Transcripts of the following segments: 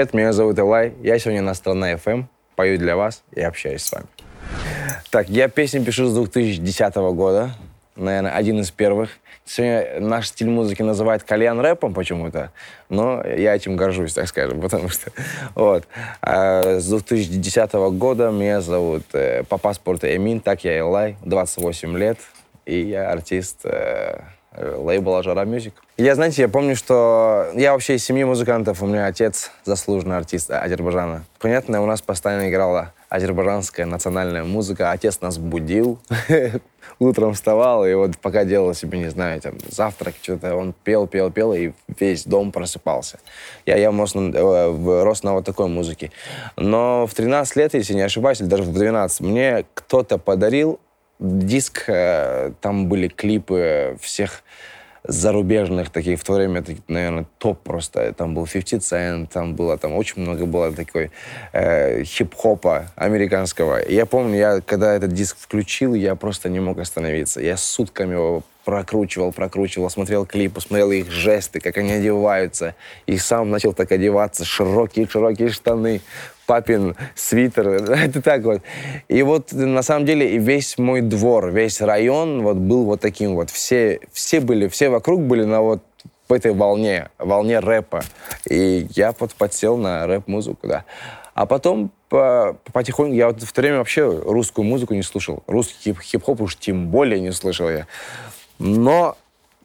Привет, меня зовут Элай. Я сегодня на Страна FM, пою для вас и общаюсь с вами. Так, я песни пишу с 2010 года. Наверное, один из первых. Сегодня наш стиль музыки называют кальян рэпом почему-то, но я этим горжусь, так скажем, потому что вот. А с 2010 года меня зовут э, по паспорту Эмин, так я Элай, 28 лет, и я артист э, лейбла «Жара Мюзик». Я, знаете, я помню, что я вообще из семьи музыкантов, у меня отец заслуженный артист Азербайджана. Понятно, у нас постоянно играла азербайджанская национальная музыка. Отец нас будил, утром вставал, и вот пока делал себе, не знаю, там, завтрак, что-то, он пел, пел, пел, и весь дом просыпался. Я, я может, э, рос на вот такой музыке. Но в 13 лет, если не ошибаюсь, или даже в 12, мне кто-то подарил диск, э, там были клипы всех зарубежных таких в то время, наверное, топ просто. Там был 50 Cent, там было, там очень много было такой э, хип-хопа американского. И я помню, я когда этот диск включил, я просто не мог остановиться. Я сутками его прокручивал, прокручивал, смотрел клипы, смотрел их жесты, как они одеваются. И сам начал так одеваться, широкие-широкие штаны, папин свитер. Это так вот. И вот на самом деле и весь мой двор, весь район вот был вот таким вот. Все, все были, все вокруг были на вот по этой волне, волне рэпа. И я вот подсел на рэп-музыку, да. А потом по, потихоньку, я вот в то время вообще русскую музыку не слушал. Русский хип-хоп уж тем более не слышал я. Но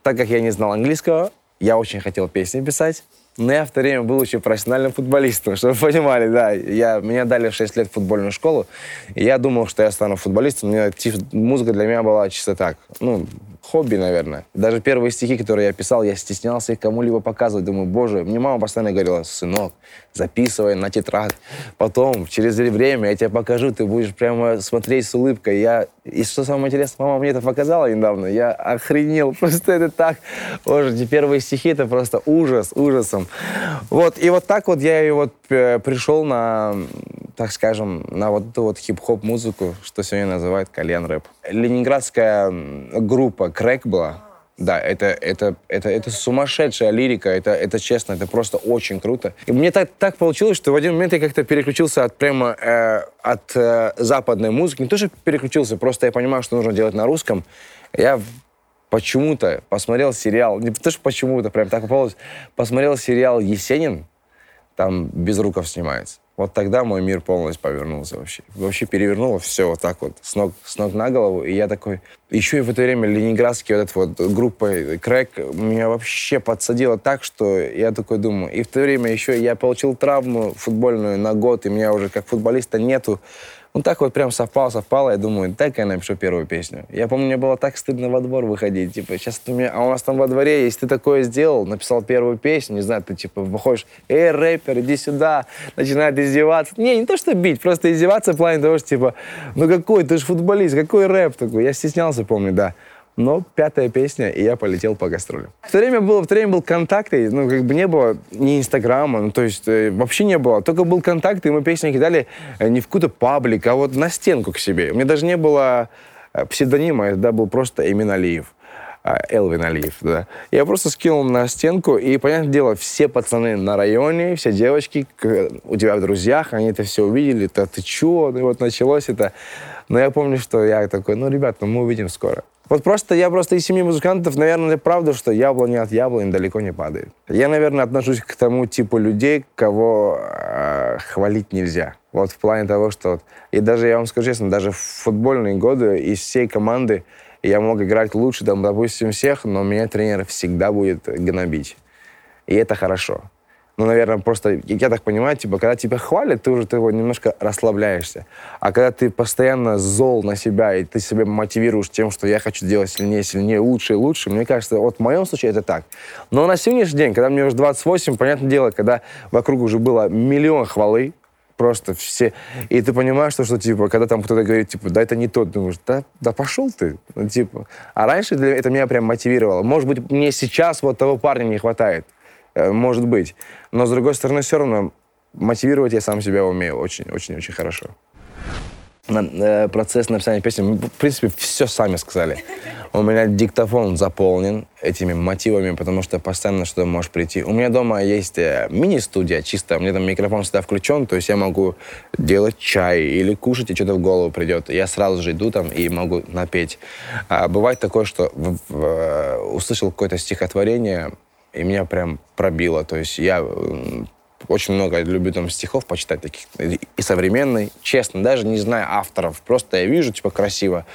так как я не знал английского, я очень хотел песни писать. Но я в то время был еще профессиональным футболистом, чтобы вы понимали, да. Я, меня дали в 6 лет в футбольную школу, и я думал, что я стану футболистом. Мне, музыка для меня была чисто так, ну, хобби, наверное. Даже первые стихи, которые я писал, я стеснялся их кому-либо показывать. Думаю, боже, мне мама постоянно говорила, сынок, записывай на тетрадь. Потом, через время, я тебе покажу, ты будешь прямо смотреть с улыбкой. Я... И что самое интересное, мама мне это показала недавно. Я охренел. Просто это так. Боже, эти первые стихи, это просто ужас, ужасом. Вот, и вот так вот я и вот э, пришел на так скажем, на вот эту вот хип-хоп музыку, что сегодня называют кальян рэп. Ленинградская группа Крэк была. Да, это, это, это, это сумасшедшая лирика, это, это честно, это просто очень круто. И мне так, так получилось, что в один момент я как-то переключился от прямо э, от э, западной музыки. Не то, что переключился, просто я понимаю, что нужно делать на русском. Я почему-то посмотрел сериал, не то, что почему-то, прям так попалось, посмотрел сериал «Есенин», там Безруков снимается. Вот тогда мой мир полностью повернулся вообще. Вообще перевернуло все вот так вот, с ног, с ног на голову. И я такой... Еще и в это время ленинградский вот этот вот группа Крэк меня вообще подсадила так, что я такой думаю... И в то время еще я получил травму футбольную на год, и меня уже как футболиста нету. Ну, так вот прям совпало, совпало. Я думаю, дай-ка я напишу первую песню. Я помню, мне было так стыдно во двор выходить. Типа, сейчас ты меня... А у нас там во дворе, если ты такое сделал, написал первую песню, не знаю, ты типа выходишь, эй, рэпер, иди сюда, начинает издеваться. Не, не то, что бить, просто издеваться в плане того, что типа, ну какой, ты же футболист, какой рэп такой? Я стеснялся, помню, да. Но пятая песня, и я полетел по гастролям. В то время, было, в то время был контакт, и, ну, как бы не было ни Инстаграма, ну, то есть э, вообще не было. Только был контакт, и мы песни кидали э, не в какую-то паблик, а вот на стенку к себе. У меня даже не было э, псевдонима, это был просто Эмин Алиев. А, Элвин Алиев, да. Я просто скинул на стенку, и, понятное дело, все пацаны на районе, все девочки у тебя в друзьях, они это все увидели, да ты чё? Ну, и вот началось это. Но я помню, что я такой, ну, ребят, ну, мы увидим скоро. Вот просто я просто из семьи музыкантов, наверное, правда, что яблони от яблони далеко не падает. Я, наверное, отношусь к тому типу людей, кого э, хвалить нельзя. Вот в плане того, что... Вот, и даже, я вам скажу честно, даже в футбольные годы из всей команды я мог играть лучше, там, допустим, всех, но меня тренер всегда будет гнобить. И это хорошо ну, наверное, просто, я так понимаю, типа, когда тебя хвалят, ты уже его немножко расслабляешься. А когда ты постоянно зол на себя, и ты себя мотивируешь тем, что я хочу делать сильнее, сильнее, лучше и лучше, мне кажется, вот в моем случае это так. Но на сегодняшний день, когда мне уже 28, понятное дело, когда вокруг уже было миллион хвалы, просто все. И ты понимаешь, что, что типа, когда там кто-то говорит, типа, да, это не тот, думаешь, да, да пошел ты, ну, типа. А раньше это меня прям мотивировало. Может быть, мне сейчас вот того парня не хватает. Э, может быть. Но, с другой стороны, все равно мотивировать я сам себя умею очень-очень-очень хорошо. на, э, процесс написания песни, мы, в принципе, все сами сказали. У меня диктофон заполнен этими мотивами, потому что постоянно что-то может прийти. У меня дома есть э, мини-студия чисто, у меня там микрофон всегда включен, то есть я могу делать чай или кушать, и что-то в голову придет. Я сразу же иду там и могу напеть. А бывает такое, что в, в, э, услышал какое-то стихотворение, и меня прям пробило. То есть я очень много люблю там стихов почитать таких. И современный, честно, даже не знаю авторов. Просто я вижу, типа, красиво.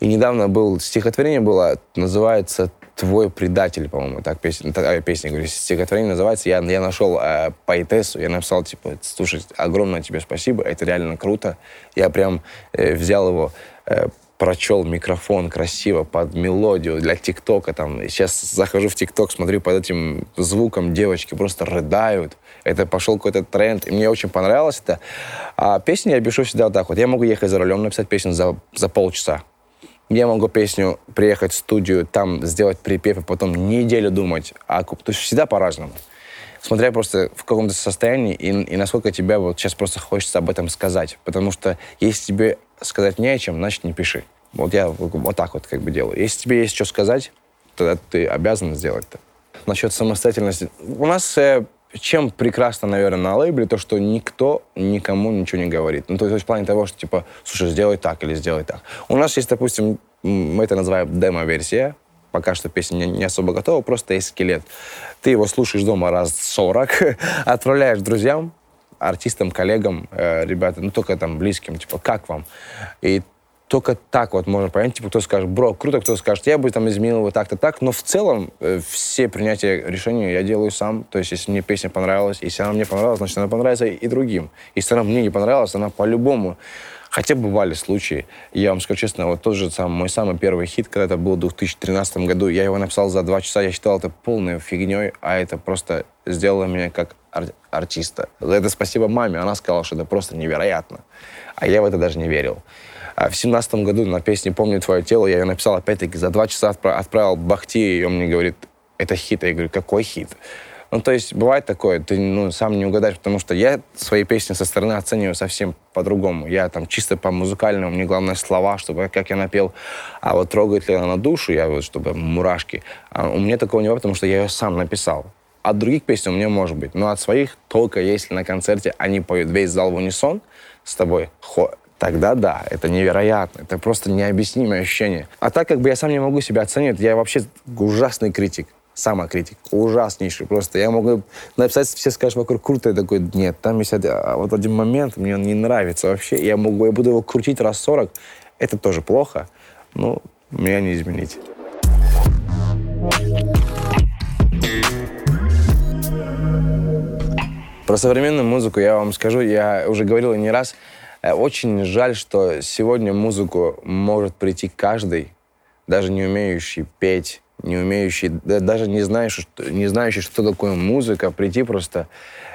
И недавно был стихотворение было, называется «Твой предатель», по-моему, так песня, так, песня, говорю, стихотворение называется. Я, я нашел э, поэтессу, я написал, типа, слушай, огромное тебе спасибо, это реально круто. Я прям э, взял его, э, прочел микрофон красиво под мелодию для ТикТока. Там. Сейчас захожу в ТикТок, смотрю под этим звуком, девочки просто рыдают. Это пошел какой-то тренд, и мне очень понравилось это. А песни я пишу всегда вот так вот. Я могу ехать за рулем, написать песню за, за полчаса. Я могу песню приехать в студию, там сделать припев, и потом неделю думать. А, то есть всегда по-разному. Смотря просто в каком то состоянии и, и насколько тебе вот сейчас просто хочется об этом сказать. Потому что если тебе сказать не о чем, значит, не пиши. Вот я вот так вот как бы делаю. Если тебе есть что сказать, тогда ты обязан сделать это. Насчет самостоятельности. У нас э, чем прекрасно, наверное, на лейбле, то, что никто никому ничего не говорит. Ну, то есть в плане того, что, типа, слушай, сделай так или сделай так. У нас есть, допустим, мы это называем демо-версия, пока что песня не, не особо готова, просто есть скелет. Ты его слушаешь дома раз 40, отправляешь друзьям, артистам, коллегам, э, ребятам, ну, только там близким, типа, как вам? И только так вот можно понять, типа, кто скажет, бро, круто, кто скажет, я бы там изменил его так-то так, но в целом э, все принятия решений я делаю сам, то есть если мне песня понравилась, если она мне понравилась, значит, она понравится и другим. Если она мне не понравилась, она по-любому Хотя бывали случаи. Я вам скажу честно, вот тот же сам, мой самый первый хит, когда это был в 2013 году, я его написал за два часа, я считал это полной фигней, а это просто сделало меня как ар- артиста. За это спасибо маме, она сказала, что это просто невероятно. А я в это даже не верил. А в семнадцатом году на песне «Помню твое тело» я ее написал опять-таки за два часа отправил Бахти, и он мне говорит, это хит. Я говорю, какой хит? Ну, то есть бывает такое, ты ну, сам не угадаешь, потому что я свои песни со стороны оцениваю совсем по-другому. Я там чисто по музыкальному, мне главное слова, чтобы как я напел. А вот трогает ли она на душу, я вот, чтобы мурашки. А у меня такого не было, потому что я ее сам написал. От других песен у меня может быть, но от своих только если на концерте они поют весь зал в унисон с тобой, тогда да, это невероятно, это просто необъяснимое ощущение. А так как бы я сам не могу себя оценивать, я вообще ужасный критик самокритик, ужаснейший просто. Я могу написать, все скажут вокруг круто, я такой, нет, там есть один, а вот один момент, мне он не нравится вообще, я, могу, я буду его крутить раз 40, это тоже плохо, но меня не изменить. Про современную музыку я вам скажу, я уже говорил не раз, э, очень жаль, что сегодня музыку может прийти каждый, даже не умеющий петь, не умеющий, даже не знающий, не знающий, что такое музыка, прийти просто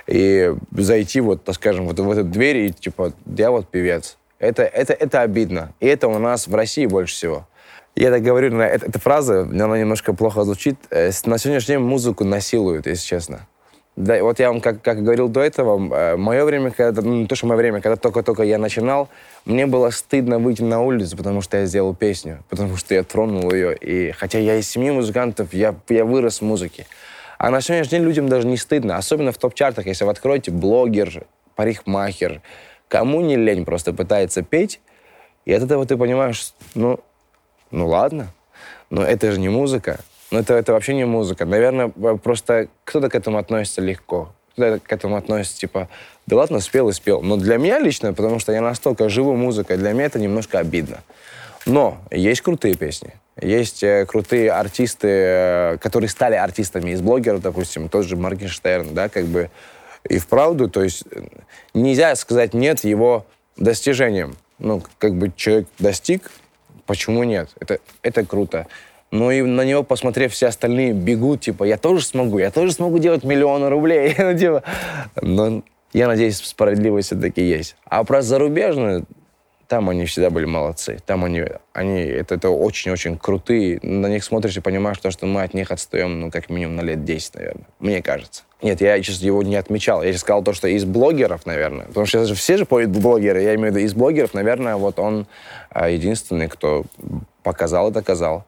и зайти вот, так скажем, вот в эту дверь и типа, я вот певец. Это, это, это обидно. И это у нас в России больше всего. Я так говорю, эта, эта фраза, она немножко плохо звучит. Э, на сегодняшний день музыку насилуют, если честно. Да, вот я вам, как, как говорил до этого, э, мое время, когда, ну, то, что мое время, когда только-только я начинал, мне было стыдно выйти на улицу, потому что я сделал песню, потому что я тронул ее. И хотя я из семьи музыкантов, я, я вырос в музыке. А на сегодняшний день людям даже не стыдно, особенно в топ-чартах, если вы откроете блогер, парикмахер, кому не лень просто пытается петь, и от этого ты понимаешь, ну, ну ладно, но это же не музыка. Ну, это, это вообще не музыка. Наверное, просто кто-то к этому относится легко. Кто-то к этому относится, типа, да ладно, спел и спел. Но для меня лично, потому что я настолько живу музыкой, для меня это немножко обидно. Но есть крутые песни. Есть э, крутые артисты, э, которые стали артистами из блогеров, допустим, тот же Моргенштерн, да, как бы и вправду, то есть э, нельзя сказать нет его достижениям. Ну, как бы человек достиг, почему нет? Это, это круто. Ну и на него, посмотрев, все остальные бегут, типа, я тоже смогу, я тоже смогу делать миллионы рублей. ну, типа, но я надеюсь, справедливость все-таки есть. А про зарубежную, там они всегда были молодцы. Там они, они это, это очень-очень крутые. На них смотришь и понимаешь, то, что мы от них отстаем, ну, как минимум на лет 10, наверное. Мне кажется. Нет, я сейчас его не отмечал. Я сказал то, что из блогеров, наверное. Потому что сейчас все же блогеры. Я имею в виду из блогеров, наверное, вот он а, единственный, кто показал и доказал.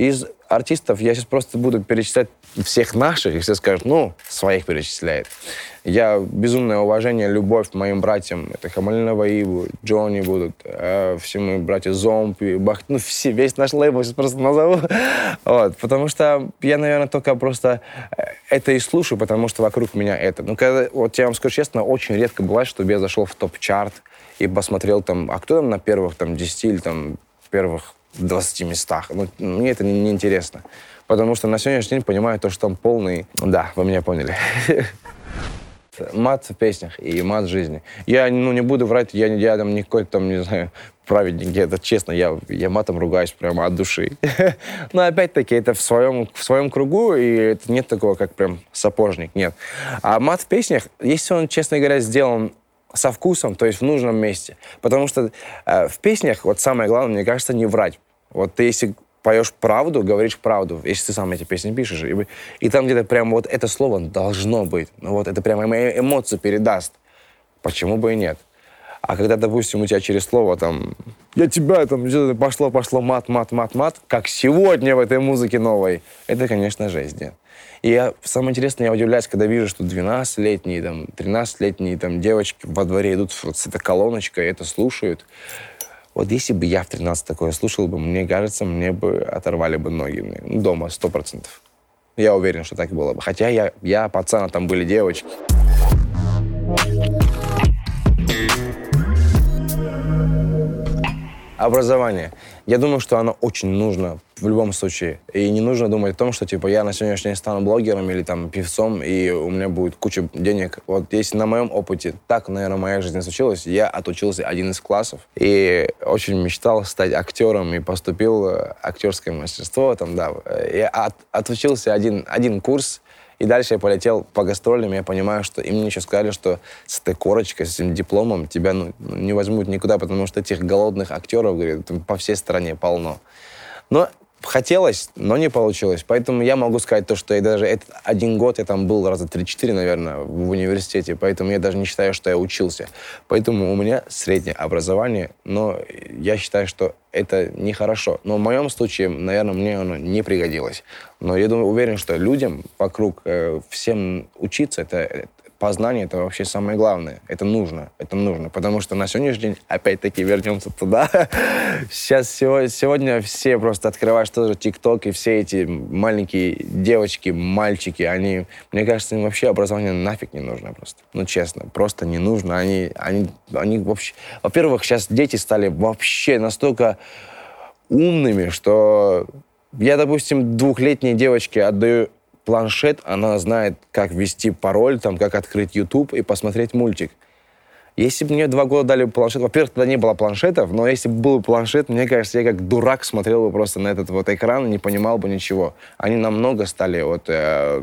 Из артистов я сейчас просто буду перечислять всех наших, и все скажут, ну, своих перечисляет. Я безумное уважение, любовь к моим братьям. Это Хамалинова Иву, Джонни будут, э, все мои братья Зомби, Бах, ну, все, весь наш лейбл сейчас просто назову. вот, потому что я, наверное, только просто э, это и слушаю, потому что вокруг меня это. Ну, когда, вот я вам скажу честно, очень редко бывает, чтобы я зашел в топ-чарт и посмотрел там, а кто там на первых там 10 или там первых 20 местах. Ну, мне это не, не интересно. Потому что на сегодняшний день понимаю то, что там полный... Да, вы меня поняли. мат в песнях и мат в жизни. Я ну, не буду врать, я, я там не какой-то там, не знаю, праведник, это честно, я, я матом ругаюсь прямо от души. Но опять-таки это в своем, в своем кругу, и это нет такого, как прям сапожник, нет. А мат в песнях, если он, честно говоря, сделан со вкусом, то есть в нужном месте. Потому что э, в песнях, вот самое главное, мне кажется, не врать. Вот ты если поешь правду, говоришь правду, если ты сам эти песни пишешь. И, и там где-то прям вот это слово должно быть. Ну вот это прямо эмоцию передаст. Почему бы и нет? А когда, допустим, у тебя через слово там «я тебя там пошло, пошло, мат, мат, мат, мат», как сегодня в этой музыке новой, это, конечно, жесть, нет. И я, самое интересное, я удивляюсь, когда вижу, что 12-летние, там, 13-летние там, девочки во дворе идут с этой колоночкой, это слушают. Вот если бы я в 13 такое слушал бы, мне кажется, мне бы оторвали бы ноги. Мне. Ну, дома, сто процентов. Я уверен, что так было бы. Хотя я, я пацан, а там были девочки. Образование. Я думаю, что оно очень нужно в любом случае. И не нужно думать о том, что типа я на сегодняшний день стану блогером или там певцом, и у меня будет куча денег. Вот если на моем опыте так, наверное, моя жизнь случилась, я отучился один из классов и очень мечтал стать актером и поступил в актерское мастерство. Там, да. Я от, отучился один, один курс, и дальше я полетел по гастролям, я понимаю, что им мне еще сказали, что с этой корочкой, с этим дипломом тебя ну, не возьмут никуда, потому что этих голодных актеров, говорят, по всей стране полно. Но хотелось, но не получилось. Поэтому я могу сказать то, что я даже этот один год, я там был раза 3-4, наверное, в университете, поэтому я даже не считаю, что я учился. Поэтому у меня среднее образование, но я считаю, что это нехорошо. Но в моем случае, наверное, мне оно не пригодилось. Но я думаю, уверен, что людям вокруг э, всем учиться, это, познание это вообще самое главное. Это нужно, это нужно. Потому что на сегодняшний день, опять-таки, вернемся туда. Сейчас сегодня все просто открываешь тоже ТикТок, и все эти маленькие девочки, мальчики, они, мне кажется, им вообще образование нафиг не нужно просто. Ну, честно, просто не нужно. Они, они, они вообще... Во-первых, сейчас дети стали вообще настолько умными, что я, допустим, двухлетней девочке отдаю планшет, она знает, как ввести пароль, там, как открыть YouTube и посмотреть мультик. Если бы мне два года дали планшет, во-первых, тогда не было планшетов, но если бы был планшет, мне кажется, я как дурак смотрел бы просто на этот вот экран и не понимал бы ничего. Они намного стали вот э,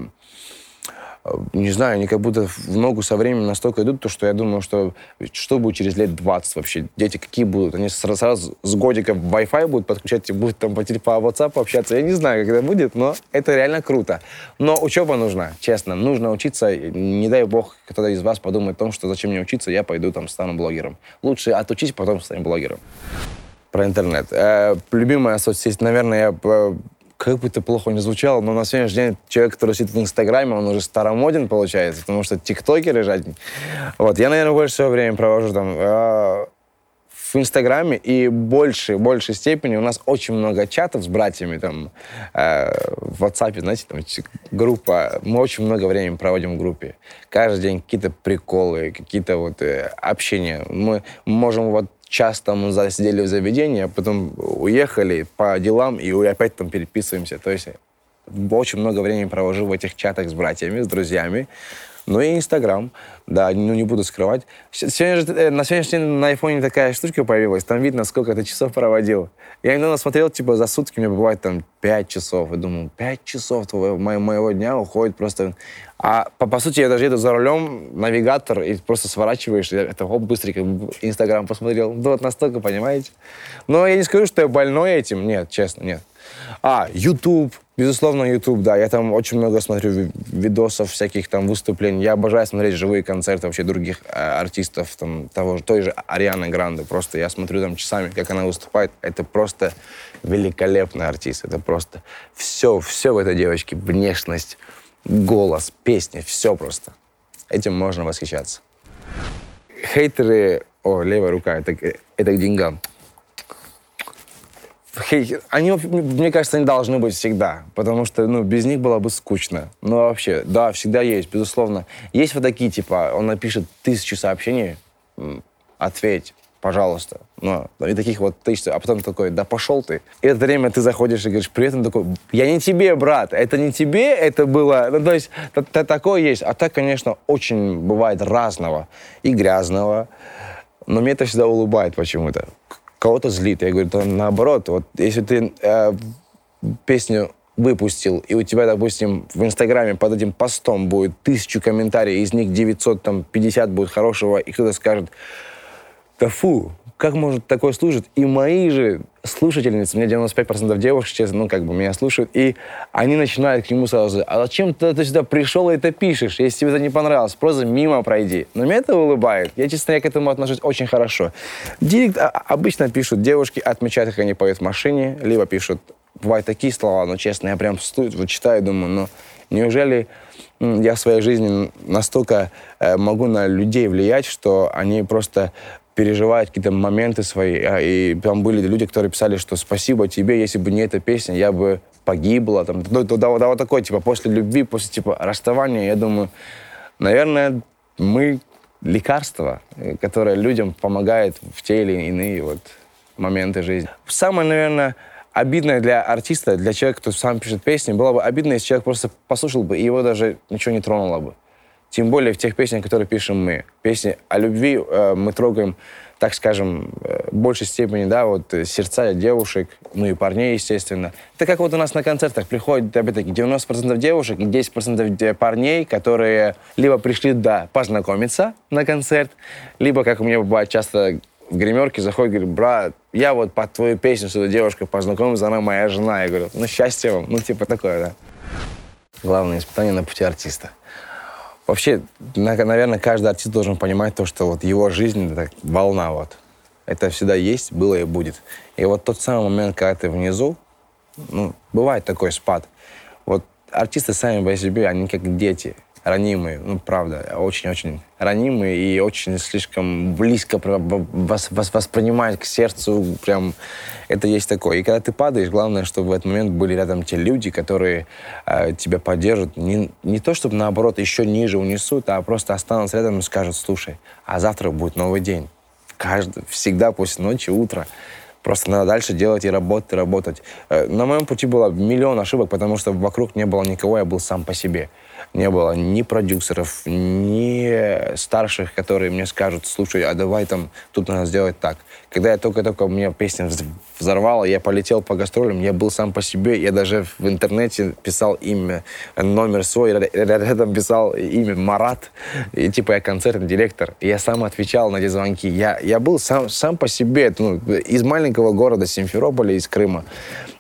не знаю, они как будто в ногу со временем настолько идут, то, что я думаю, что что будет через лет 20 вообще? Дети какие будут? Они сразу, сразу с годика Wi-Fi будут подключать и будут там по, по WhatsApp общаться. Я не знаю, это будет, но это реально круто. Но учеба нужна, честно. Нужно учиться. Не дай бог, кто-то из вас подумает о том, что зачем мне учиться, я пойду там стану блогером. Лучше отучись, потом стану блогером. Про интернет. Э, любимая соцсеть, наверное, я как бы это плохо не звучало, но на сегодняшний день человек, который сидит в Инстаграме, он уже старомоден получается, потому что тиктокеры же Вот, я, наверное, больше всего времени провожу там э, в Инстаграме, и больше, большей степени у нас очень много чатов с братьями, там, э, в WhatsApp, знаете, там, группа, мы очень много времени проводим в группе. Каждый день какие-то приколы, какие-то вот э, общения. Мы можем вот час там засидели в заведении, а потом уехали по делам и опять там переписываемся. То есть очень много времени провожу в этих чатах с братьями, с друзьями. Ну и Инстаграм, да, ну не буду скрывать. Сегодня же, э, на сегодняшний день на айфоне такая штучка появилась, там видно, сколько ты часов проводил. Я иногда смотрел, типа, за сутки у меня бывает там 5 часов. И думаю, 5 часов твоего, моего дня уходит просто... А по, по сути, я даже еду за рулем, навигатор, и просто сворачиваешь, и это оп, быстренько Инстаграм посмотрел. Да вот настолько, понимаете? Но я не скажу, что я больной этим. Нет, честно, нет. А, YouTube, безусловно, YouTube, да. Я там очень много смотрю видосов, всяких там выступлений. Я обожаю смотреть живые концерты вообще других э, артистов, там, того, той же Арианы Гранды. Просто я смотрю там часами, как она выступает. Это просто великолепный артист. Это просто все, все в этой девочке. Внешность, голос, песни, все просто. Этим можно восхищаться. Хейтеры... О, левая рука, это, это к деньгам они, мне кажется, они должны быть всегда, потому что, ну, без них было бы скучно. Ну, вообще, да, всегда есть, безусловно. Есть вот такие, типа, он напишет тысячу сообщений, ответь, пожалуйста. Ну, и таких вот тысяч, а потом такой, да пошел ты. И это время ты заходишь и говоришь, при этом такой, я не тебе, брат, это не тебе, это было, ну, то есть, такое есть. А так, конечно, очень бывает разного и грязного, но мне это всегда улыбает почему-то кого-то злит. Я говорю, то наоборот, вот если ты э, песню выпустил, и у тебя, допустим, в Инстаграме под этим постом будет тысячу комментариев, из них 950 будет хорошего, и кто-то скажет, да фу, как может такое служить? И мои же слушательницы, у меня 95% девушек, честно, ну, как бы меня слушают, и они начинают к нему сразу, а зачем ты, ты сюда пришел и это пишешь? Если тебе это не понравилось, просто мимо пройди. Но меня это улыбает. Я, честно, я к этому отношусь очень хорошо. Директ а, обычно пишут девушки, отмечают, как они поют в машине, либо пишут, бывают такие слова, но, честно, я прям стою, вот читаю, думаю, ну, неужели я в своей жизни настолько э, могу на людей влиять, что они просто переживают какие-то моменты свои. А, и там были люди, которые писали, что спасибо тебе, если бы не эта песня, я бы погибла. Там, да, да, да, да, вот такой, типа, после любви, после, типа, расставания, я думаю, наверное, мы лекарство, э, которое людям помогает в те или иные вот моменты жизни. Самое, наверное, обидное для артиста, для человека, кто сам пишет песни, было бы обидно, если человек просто послушал бы, и его даже ничего не тронуло бы. Тем более в тех песнях, которые пишем мы. Песни о любви э, мы трогаем, так скажем, э, в большей степени, да, вот э, сердца девушек, ну и парней, естественно. Это как вот у нас на концертах приходит, опять-таки, 90% девушек и 10% парней, которые либо пришли, да, познакомиться на концерт, либо, как у меня бывает часто в гримерке заходит, говорит, брат, я вот под твою песню с этой девушкой познакомился, она моя жена. Я говорю, ну, счастья вам. Ну, типа такое, да. Главное испытание на пути артиста. Вообще, наверное, каждый артист должен понимать то, что вот его жизнь — это волна вот. Это всегда есть, было и будет. И вот тот самый момент, когда ты внизу, ну, бывает такой спад. Вот артисты сами по себе, они как дети ранимые, ну, правда, очень-очень ранимые и очень слишком близко вас, воспринимают к сердцу, прям это есть такое. И когда ты падаешь, главное, чтобы в этот момент были рядом те люди, которые э, тебя поддержат. Не, не то, чтобы, наоборот, еще ниже унесут, а просто останутся рядом и скажут, слушай, а завтра будет новый день. Каждый, всегда после ночи, утро. Просто надо дальше делать и работать, и работать. Э, на моем пути было миллион ошибок, потому что вокруг не было никого, я был сам по себе не было ни продюсеров, ни старших, которые мне скажут, слушай, а давай там, тут надо сделать так. Когда я только-только, у меня песня взорвала, я полетел по гастролям, я был сам по себе, я даже в интернете писал имя, номер свой, рядом писал имя Марат, и типа я концертный директор, я сам отвечал на эти звонки. Я, я был сам, сам по себе, ну, из маленького города Симферополя, из Крыма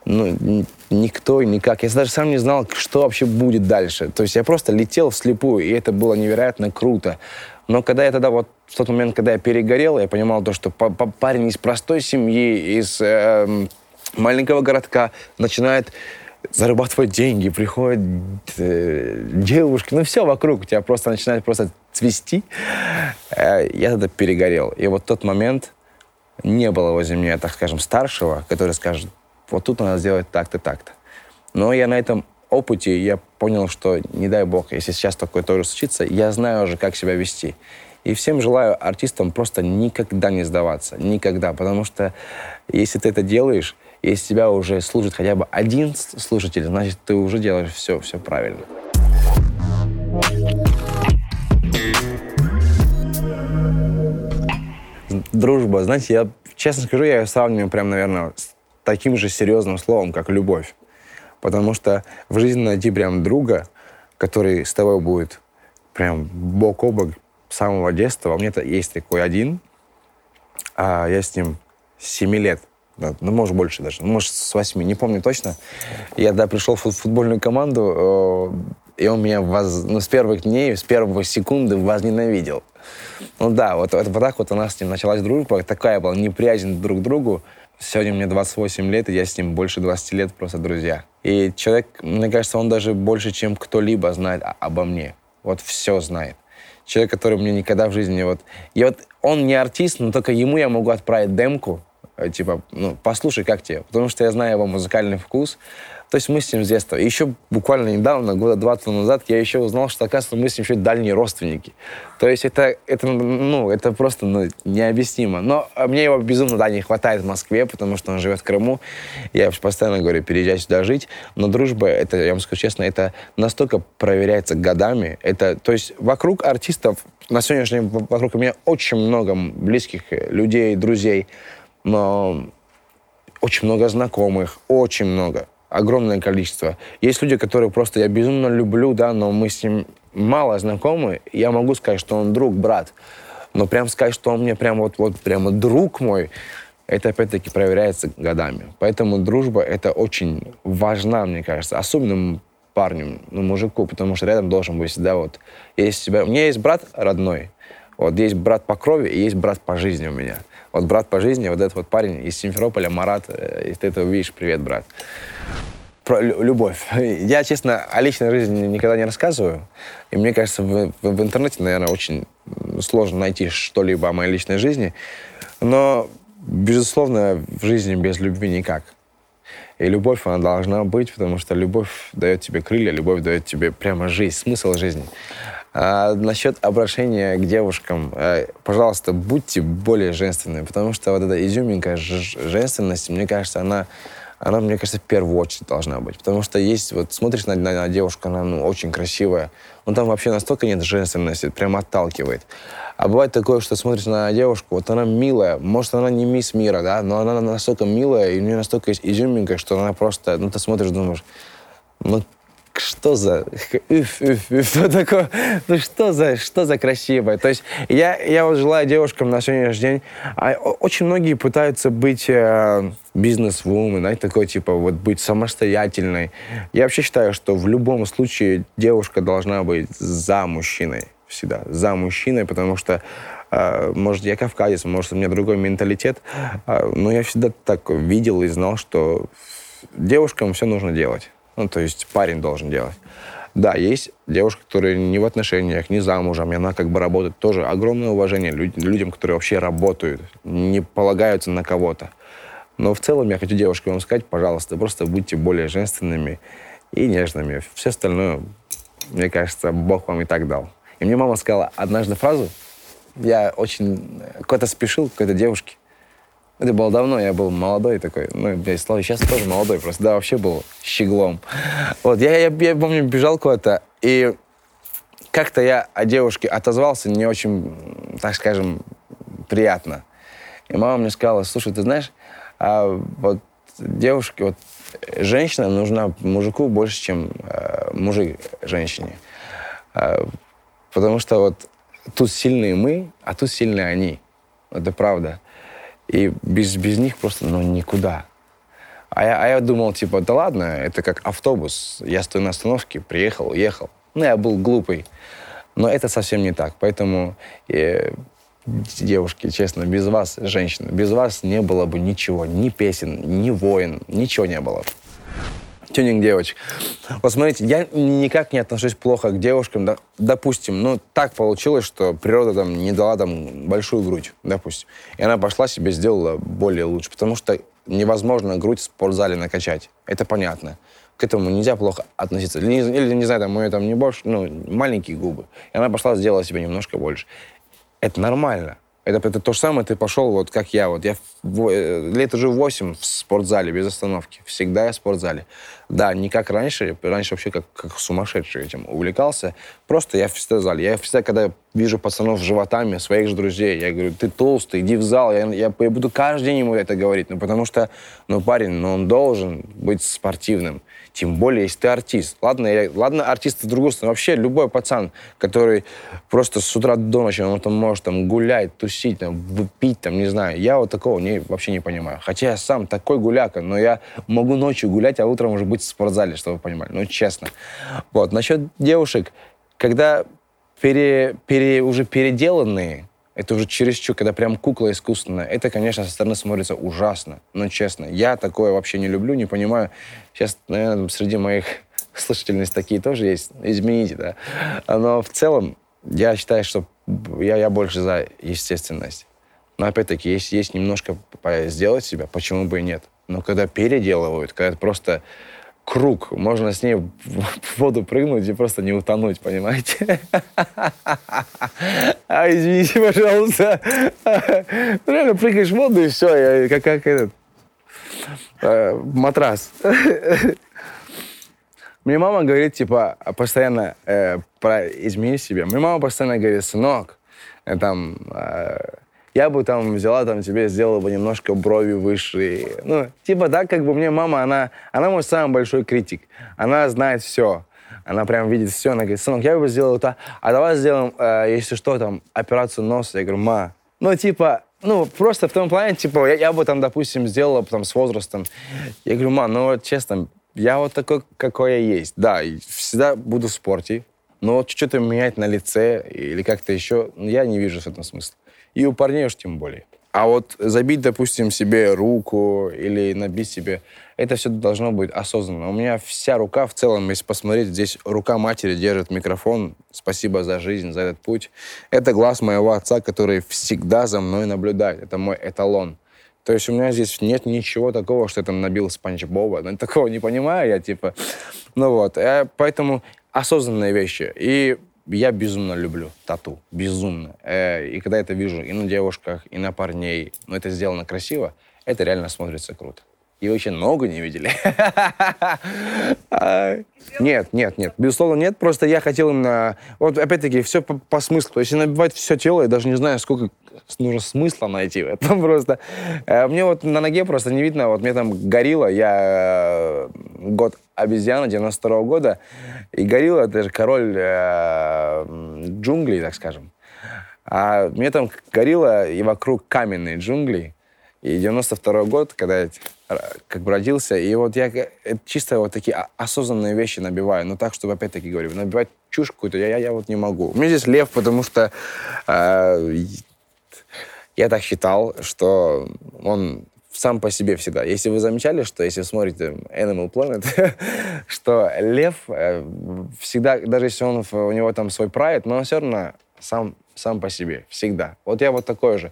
ну, никто никак. Я даже сам не знал, что вообще будет дальше. То есть я просто летел вслепую, и это было невероятно круто. Но когда я тогда вот в тот момент, когда я перегорел, я понимал то, что парень из простой семьи, из э, маленького городка начинает зарабатывать деньги, приходят э, девушки, ну все вокруг, у тебя просто начинает просто цвести. Э, я тогда перегорел. И вот тот момент не было возле меня, так скажем, старшего, который скажет, вот тут надо сделать так-то, так-то. Но я на этом опыте я понял, что, не дай бог, если сейчас такое тоже случится, я знаю уже, как себя вести. И всем желаю артистам просто никогда не сдаваться. Никогда. Потому что если ты это делаешь, если тебя уже служит хотя бы один слушатель, значит, ты уже делаешь все, все правильно. Дружба. Знаете, я честно скажу, я ее сравниваю прям, наверное, с таким же серьезным словом, как любовь. Потому что в жизни найти прям друга, который с тобой будет прям бок о бок с самого детства. У меня -то есть такой один, а я с ним с 7 лет, ну, может, больше даже, ну, может, с 8, не помню точно. Я, да, пришел в футбольную команду, э, и он меня воз, ну, с первых дней, с первой секунды возненавидел. Ну да, вот, вот, вот так вот у нас с ним началась дружба, такая была неприязнь друг к другу. Сегодня мне 28 лет, и я с ним больше 20 лет просто друзья. И человек, мне кажется, он даже больше, чем кто-либо знает обо мне. Вот все знает. Человек, который мне никогда в жизни вот... И вот он не артист, но только ему я могу отправить демку, э, типа, ну, послушай, как тебе. Потому что я знаю его музыкальный вкус, то есть мы с ним с детства. И еще буквально недавно, года два назад, я еще узнал, что, оказывается, мы с ним еще дальние родственники. То есть это, это, ну, это просто ну, необъяснимо. Но мне его безумно, да, не хватает в Москве, потому что он живет в Крыму. Я постоянно говорю, переезжай сюда жить. Но дружба, это, я вам скажу честно, это настолько проверяется годами. Это, то есть вокруг артистов, на сегодняшний день вокруг меня очень много близких людей, друзей, но очень много знакомых, очень много огромное количество. Есть люди, которые просто я безумно люблю, да, но мы с ним мало знакомы. Я могу сказать, что он друг, брат. Но прям сказать, что он мне прям вот, вот прямо друг мой, это опять-таки проверяется годами. Поэтому дружба это очень важна, мне кажется, особенно парню, ну, мужику, потому что рядом должен быть всегда вот... Есть себя... У меня есть брат родной, вот есть брат по крови и есть брат по жизни у меня. Вот брат по жизни, вот этот вот парень из Симферополя, Марат, э, если ты это увидишь, привет, брат. Про любовь. Я, честно, о личной жизни никогда не рассказываю. И мне кажется, в, в интернете, наверное, очень сложно найти что-либо о моей личной жизни. Но, безусловно, в жизни без любви никак. И любовь, она должна быть, потому что любовь дает тебе крылья, любовь дает тебе прямо жизнь, смысл жизни. А насчет обращения к девушкам, э, пожалуйста, будьте более женственными, потому что вот эта изюминка женственности, мне кажется, она, она, мне кажется, в первую очередь должна быть. Потому что есть, вот смотришь на, на, на девушку, она ну, очень красивая, но там вообще настолько нет женственности, прям отталкивает. А бывает такое, что смотришь на девушку, вот она милая, может, она не мисс мира, да, но она настолько милая, и у нее настолько есть изюминка, что она просто, ну, ты смотришь, думаешь, ну, что за... Уф, уф, уф, такое? Ну что за, что за красивое? То есть я, я вот желаю девушкам на сегодняшний день... А, очень многие пытаются быть э, бизнес-вумен, знаете, такой, типа, вот быть самостоятельной. Я вообще считаю, что в любом случае девушка должна быть за мужчиной всегда, за мужчиной, потому что Uh, может, я кавказец, может, у меня другой менталитет, uh, но я всегда так видел и знал, что девушкам все нужно делать. Ну, то есть парень должен делать. Да, есть девушка, которые не в отношениях, не замужем, и она как бы работает. Тоже огромное уважение люд- людям, которые вообще работают, не полагаются на кого-то. Но в целом я хочу девушкам вам сказать, пожалуйста, просто будьте более женственными и нежными. Все остальное, мне кажется, Бог вам и так дал. И мне мама сказала однажды фразу, я очень куда-то спешил, к какой-то девушке, это было давно, я был молодой такой. Ну, блядь, Слава сейчас тоже молодой, просто да, вообще был щеглом. Вот, я, я, я помню, бежал куда-то, и как-то я о девушке отозвался не очень, так скажем, приятно. И мама мне сказала, слушай, ты знаешь, а вот девушке, вот женщина нужна мужику больше, чем э, мужик женщине. Э, потому что вот тут сильные мы, а тут сильные они. Это правда. И без, без них просто ну, никуда. А я, а я думал, типа, да ладно, это как автобус. Я стою на остановке, приехал, уехал. Ну, я был глупый. Но это совсем не так. Поэтому, э, девушки, честно, без вас, женщины, без вас не было бы ничего. Ни песен, ни войн, ничего не было тюнинг девочек. Вот смотрите, я никак не отношусь плохо к девушкам. Да, допустим, ну, так получилось, что природа там не дала там большую грудь, допустим. И она пошла себе сделала более лучше, потому что невозможно грудь в спортзале накачать. Это понятно. К этому нельзя плохо относиться. Или, или не знаю, там у нее там не больше, ну, маленькие губы. И она пошла, сделала себе немножко больше. Это нормально. Это, это то же самое, ты пошел, вот как я. Вот я в, э, лет уже 8 в спортзале без остановки. Всегда я в спортзале. Да, не как раньше. Раньше вообще как, как сумасшедший этим увлекался. Просто я всегда в зале. Я всегда, когда вижу пацанов с животами, своих же друзей, я говорю, ты толстый, иди в зал. Я, я, я буду каждый день ему это говорить. Ну, потому что, ну, парень, ну, он должен быть спортивным. Тем более, если ты артист. Ладно, я, ладно артист с другой стороны. Вообще, любой пацан, который просто с утра до ночи, он там может там гулять, тусить, там, выпить, там, не знаю. Я вот такого не, вообще не понимаю. Хотя я сам такой гуляка, но я могу ночью гулять, а утром уже быть в спортзале, чтобы вы понимали. Ну, честно. Вот. Насчет девушек, когда пере, пере, уже переделанные, это уже чересчур, когда прям кукла искусственная. Это, конечно, со стороны смотрится ужасно. Но честно, я такое вообще не люблю, не понимаю. Сейчас, наверное, среди моих слушательниц такие тоже есть. Измените, да. Но в целом я считаю, что я, я больше за естественность. Но опять-таки, если есть немножко сделать себя, почему бы и нет? Но когда переделывают, когда просто круг. Можно с ней в воду прыгнуть и просто не утонуть, понимаете? А, извините, пожалуйста. Реально прыгаешь в воду и все, как, как этот э, матрас. Мне мама говорит, типа, постоянно э, про изменить себя. Мне мама постоянно говорит, сынок, э, там, э, я бы там взяла там тебе, сделала бы немножко брови выше. Ну, типа так, как бы мне мама, она, она мой самый большой критик. Она знает все. Она прям видит все. Она говорит, сынок, я бы сделала это, а давай сделаем, э, если что, там, операцию носа. Я говорю, ма, ну, типа, ну, просто в том плане, типа, я, я бы там, допустим, сделала там с возрастом. Я говорю, ма, ну, вот честно, я вот такой, какой я есть. Да, всегда буду в спорте, но вот что-то менять на лице или как-то еще, я не вижу в этом смысла. И у парней уж тем более. А вот забить, допустим, себе руку или набить себе, это все должно быть осознанно. У меня вся рука в целом, если посмотреть, здесь рука матери держит микрофон. Спасибо за жизнь, за этот путь. Это глаз моего отца, который всегда за мной наблюдает. Это мой эталон. То есть у меня здесь нет ничего такого, что я там набил Спанч Боба. Ну, такого не понимаю я, типа. Ну вот. Э, поэтому осознанные вещи. И я безумно люблю тату, безумно. Э, и когда это вижу и на девушках, и на парней, но это сделано красиво, это реально смотрится круто. И еще ногу не видели? Нет, нет, нет. Безусловно, нет. Просто я хотел именно... Вот, опять-таки, все по, по смыслу. То есть, набивать все тело, я даже не знаю, сколько нужно смысла найти в этом просто. Э, мне вот на ноге просто не видно. Вот мне там горилла. Я э, год обезьяна 92 -го года. И горилла — это же король э, джунглей, так скажем. А мне там горилла и вокруг каменные джунгли. И 92 год, когда как бы родился, и вот я чисто вот такие осознанные вещи набиваю, но так, чтобы опять-таки говорю, набивать чушь какую-то я, я, я вот не могу. У меня здесь лев, потому что э, я так считал, что он сам по себе всегда. Если вы замечали, что если смотрите Animal Planet, что лев э, всегда, даже если он, у него там свой прайд, но он все равно сам, сам по себе, всегда. Вот я вот такой же.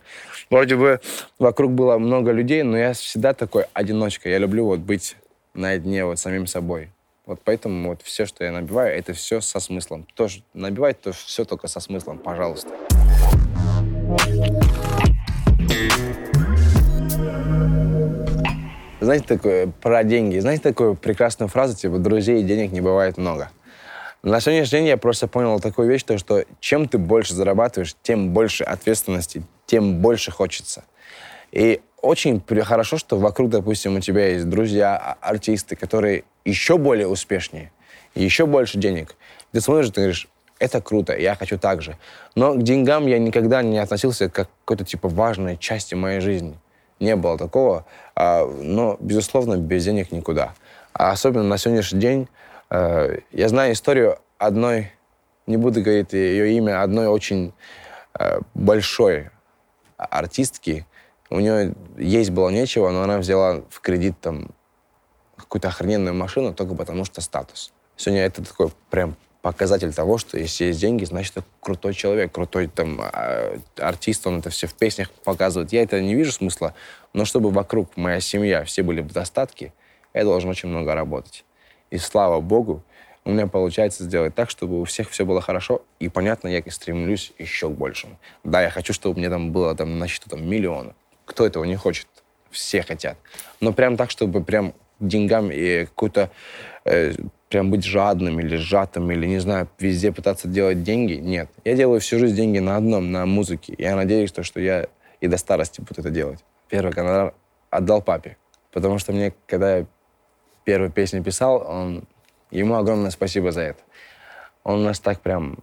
Вроде бы вокруг было много людей, но я всегда такой одиночка. Я люблю вот быть наедине вот самим собой. Вот поэтому вот все, что я набиваю, это все со смыслом. Тоже набивать, то все только со смыслом, пожалуйста. Знаете такое про деньги? Знаете такую прекрасную фразу, типа «друзей и денег не бывает много». На сегодняшний день я просто понял такую вещь, то, что чем ты больше зарабатываешь, тем больше ответственности, тем больше хочется. И очень хорошо, что вокруг, допустим, у тебя есть друзья, а, артисты, которые еще более успешнее, еще больше денег. Ты смотришь, ты говоришь, это круто, я хочу так же. Но к деньгам я никогда не относился как к какой-то типа важной части моей жизни. Не было такого. А, но, безусловно, без денег никуда. А особенно на сегодняшний день я знаю историю одной, не буду говорить ее имя, одной очень э, большой артистки. У нее есть было нечего, но она взяла в кредит там какую-то охрененную машину только потому, что статус. Сегодня это такой прям показатель того, что если есть деньги, значит, это крутой человек, крутой там а, артист, он это все в песнях показывает. Я это не вижу смысла, но чтобы вокруг моя семья, все были в достатке, я должен очень много работать. И слава богу, у меня получается сделать так, чтобы у всех все было хорошо. И, понятно, я стремлюсь еще к большему. Да, я хочу, чтобы мне там было там, на счету там, миллиона. Кто этого не хочет? Все хотят. Но прям так, чтобы прям деньгам и какой-то э, прям быть жадным или сжатым, или, не знаю, везде пытаться делать деньги. Нет. Я делаю всю жизнь деньги на одном, на музыке. Я надеюсь, что, что я и до старости буду это делать. Первый гонорар отдал папе. Потому что мне, когда я первую песню писал, он, ему огромное спасибо за это. Он нас так прям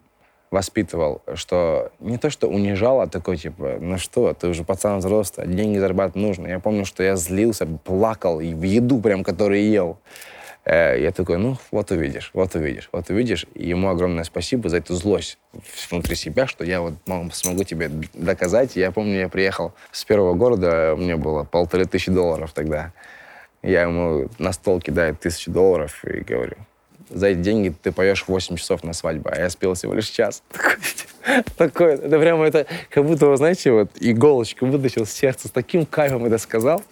воспитывал, что не то, что унижал, а такой, типа, ну что, ты уже пацан взрослый, деньги зарабатывать нужно. Я помню, что я злился, плакал, и в еду прям, которую ел. Э, я такой, ну, вот увидишь, вот увидишь, вот увидишь. И ему огромное спасибо за эту злость внутри себя, что я вот смогу тебе доказать. Я помню, я приехал с первого города, мне было полторы тысячи долларов тогда. Я ему на стол кидаю тысячу долларов и говорю, за эти деньги ты поешь 8 часов на свадьбу, а я спел всего лишь час. Такое, это прямо это, как будто, знаете, вот иголочку вытащил с сердца, с таким кайфом это сказал,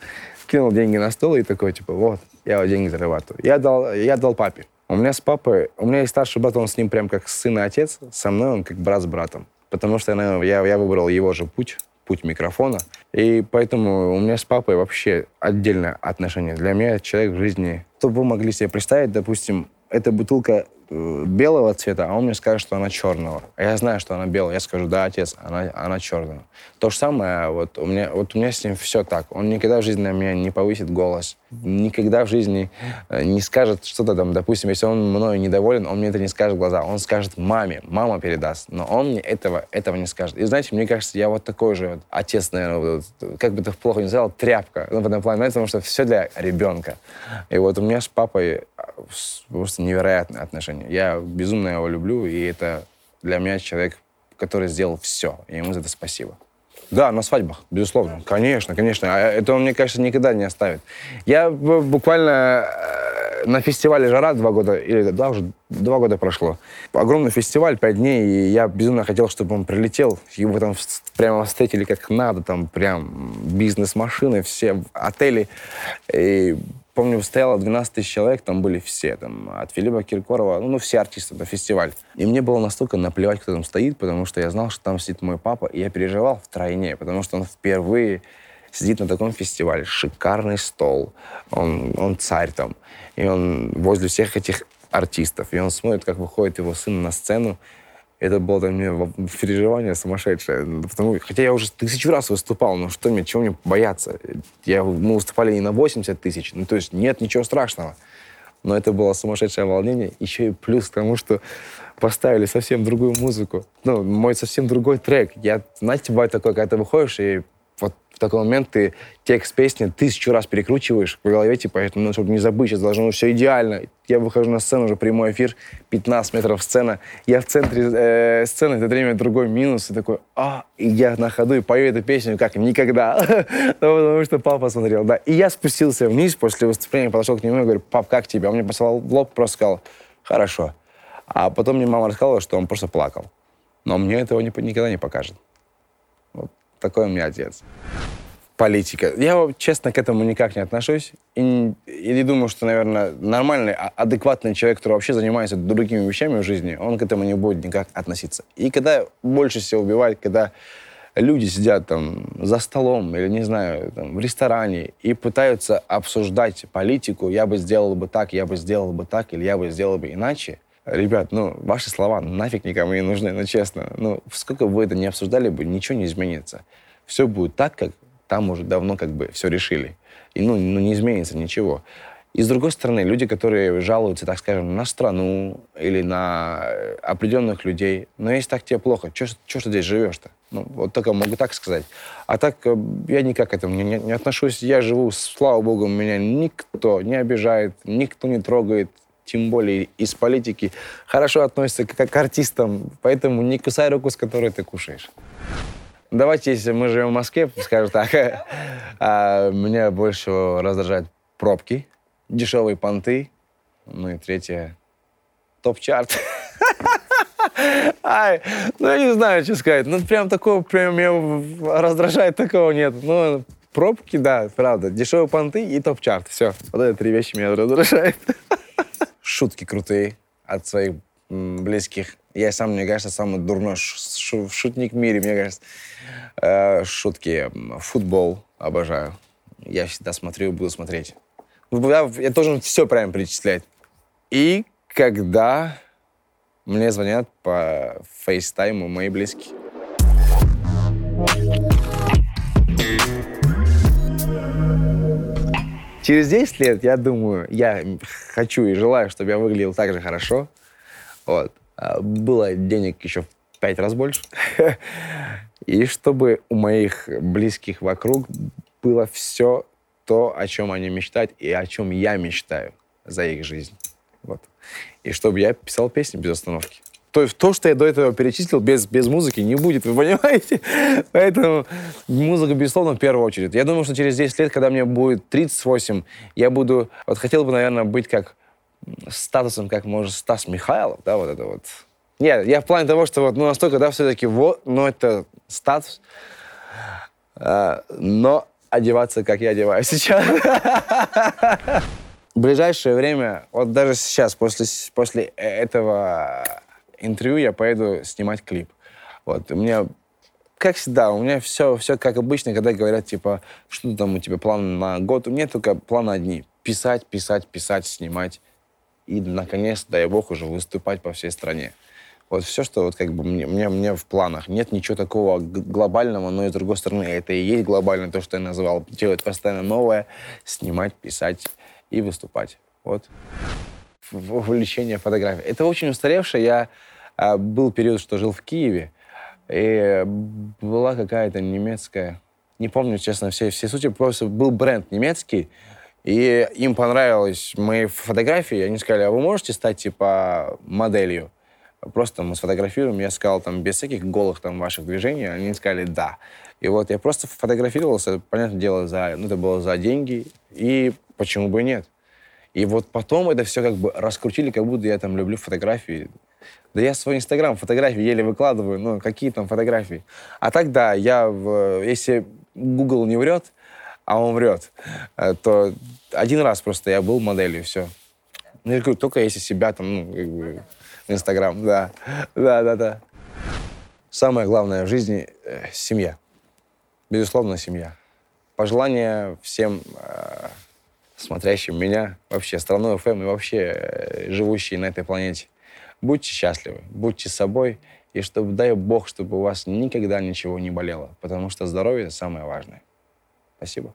кинул деньги на стол и такой, типа, вот, я вот деньги зарабатываю. Я дал, я дал папе. У меня с папой, у меня есть старший брат, он с ним прям как сын и отец, со мной он как брат с братом. Потому что я, я выбрал его же путь, путь микрофона. И поэтому у меня с папой вообще отдельное отношение. Для меня человек в жизни... Чтобы вы могли себе представить, допустим, эта бутылка э, белого цвета, а он мне скажет, что она черного. А я знаю, что она белая. Я скажу, да, отец, она, она черная. То же самое, вот у, меня, вот у меня с ним все так. Он никогда в жизни на меня не повысит голос. Никогда в жизни э, не скажет что-то там, допустим, если он мною недоволен, он мне это не скажет в глаза. Он скажет маме, мама передаст. Но он мне этого, этого не скажет. И знаете, мне кажется, я вот такой же вот отец, наверное, вот, как бы ты плохо не сказал, тряпка. Ну, в этом плане, потому что все для ребенка. И вот у меня с папой просто невероятные отношения. Я безумно его люблю, и это для меня человек, который сделал все. И ему за это спасибо. Да, на свадьбах, безусловно. Конечно, конечно. А это он, мне кажется, никогда не оставит. Я буквально э, на фестивале «Жара» два года, или да, уже два года прошло. Огромный фестиваль, пять дней, и я безумно хотел, чтобы он прилетел. Его там прямо встретили как надо, там прям бизнес-машины, все отели. И помню, стояло 12 тысяч человек, там были все, там, от Филиппа Киркорова, ну, ну, все артисты, это фестиваль. И мне было настолько наплевать, кто там стоит, потому что я знал, что там сидит мой папа, и я переживал втройне, потому что он впервые сидит на таком фестивале, шикарный стол, он, он царь там, и он возле всех этих артистов, и он смотрит, как выходит его сын на сцену, это было для меня переживание сумасшедшее. Потому, хотя я уже тысячу раз выступал, но что мне, чего мне бояться? Я, мы выступали не на 80 тысяч, ну то есть нет ничего страшного. Но это было сумасшедшее волнение. Еще и плюс к тому, что поставили совсем другую музыку. Ну, мой совсем другой трек. Я, знаете, бывает такое, когда ты выходишь и такой момент ты текст песни тысячу раз перекручиваешь в голове, типа, ну, чтобы не забыть, сейчас должно быть все идеально. Я выхожу на сцену, уже прямой эфир, 15 метров сцена. Я в центре э, сцены, это время другой минус, и такой, а, и я на ходу и пою эту песню как никогда. Ну, потому что папа смотрел, да. И я спустился вниз после выступления, подошел к нему и говорю, пап, как тебе? Он мне послал в лоб, просто сказал, хорошо. А потом мне мама рассказала, что он просто плакал. Но мне этого никогда не покажет. Такой у меня отец. Политика. Я, честно, к этому никак не отношусь. И, и не думаю, что, наверное, нормальный, а, адекватный человек, который вообще занимается другими вещами в жизни, он к этому не будет никак относиться. И когда больше всего убивает, когда люди сидят там за столом или, не знаю, там, в ресторане и пытаются обсуждать политику, я бы сделал бы так, я бы сделал бы так, или я бы сделал бы иначе, Ребят, ну, ваши слова нафиг никому не нужны, ну, честно. Ну, сколько бы вы это не обсуждали бы, ничего не изменится. Все будет так, как там уже давно как бы все решили. И, ну, ну не изменится ничего. И с другой стороны, люди, которые жалуются, так скажем, на страну или на э, определенных людей, ну, если так тебе плохо, что ты здесь живешь-то? Ну, вот только могу так сказать. А так э, я никак к этому не, не отношусь. Я живу, слава богу, меня никто не обижает, никто не трогает тем более из политики, хорошо относятся к, к артистам, поэтому не кусай руку, с которой ты кушаешь. Давайте, если мы живем в Москве, скажем так, а, меня больше раздражают пробки, дешевые понты, ну и третье — топ-чарт. Ай, ну я не знаю, что сказать. Ну прям такого, прям меня раздражает, такого нет. Ну, пробки, да, правда. Дешевые понты и топ-чарт. Все. Вот это три вещи меня раздражают. Шутки крутые от своих близких. Я сам, мне кажется, самый дурной шутник в мире, мне кажется. Э, шутки. Футбол обожаю. Я всегда смотрю и буду смотреть. Я, я должен все правильно перечислять. И когда мне звонят по фейстайму мои близкие. Через 10 лет, я думаю, я хочу и желаю, чтобы я выглядел так же хорошо. Вот. А было денег еще в пять раз больше. И чтобы у моих близких вокруг было все то, о чем они мечтают и о чем я мечтаю за их жизнь. Вот. И чтобы я писал песни без остановки. То есть то, что я до этого перечислил, без, без музыки не будет, вы понимаете? Поэтому музыка, безусловно, в первую очередь. Я думаю, что через 10 лет, когда мне будет 38, я буду... Вот хотел бы, наверное, быть как статусом, как, может, Стас Михайлов, да, вот это вот. Нет, я в плане того, что вот, ну, настолько, да, все-таки вот, ну, это статус, а, но одеваться, как я одеваюсь сейчас. В ближайшее время, вот даже сейчас, после, после этого интервью, я поеду снимать клип. Вот, у меня, как всегда, у меня все, все как обычно, когда говорят, типа, что там у тебя план на год, у меня только планы одни. Писать, писать, писать, снимать. И, наконец, дай бог, уже выступать по всей стране. Вот все, что вот как бы мне, мне, мне в планах. Нет ничего такого глобального, но и с другой стороны, это и есть глобально то, что я называл. Делать постоянно новое, снимать, писать и выступать. Вот. Увлечение фотографией. Это очень устаревшее. Я а, был период, что жил в Киеве, и была какая-то немецкая, не помню, честно, все, все сути, просто был бренд немецкий, и им понравились мои фотографии, они сказали, а вы можете стать, типа, моделью? Просто мы сфотографируем, я сказал, там, без всяких голых там ваших движений, они сказали, да. И вот я просто фотографировался, понятное дело, за, ну, это было за деньги, и почему бы нет. И вот потом это все как бы раскрутили, как будто я там люблю фотографии. Да я свой инстаграм фотографии еле выкладываю, ну, какие там фотографии. А тогда я, если Google не врет, а он врет, э, то один раз просто я был моделью, все. Ну, я говорю, только если себя там, ну, как бы, Инстаграм, да. Да, да, да. Самое главное в жизни э, — семья. Безусловно, семья. Пожелания всем э, смотрящим меня, вообще страну ФМ и вообще живущие на этой планете. Будьте счастливы, будьте собой, и чтобы, дай Бог, чтобы у вас никогда ничего не болело, потому что здоровье — самое важное. Спасибо.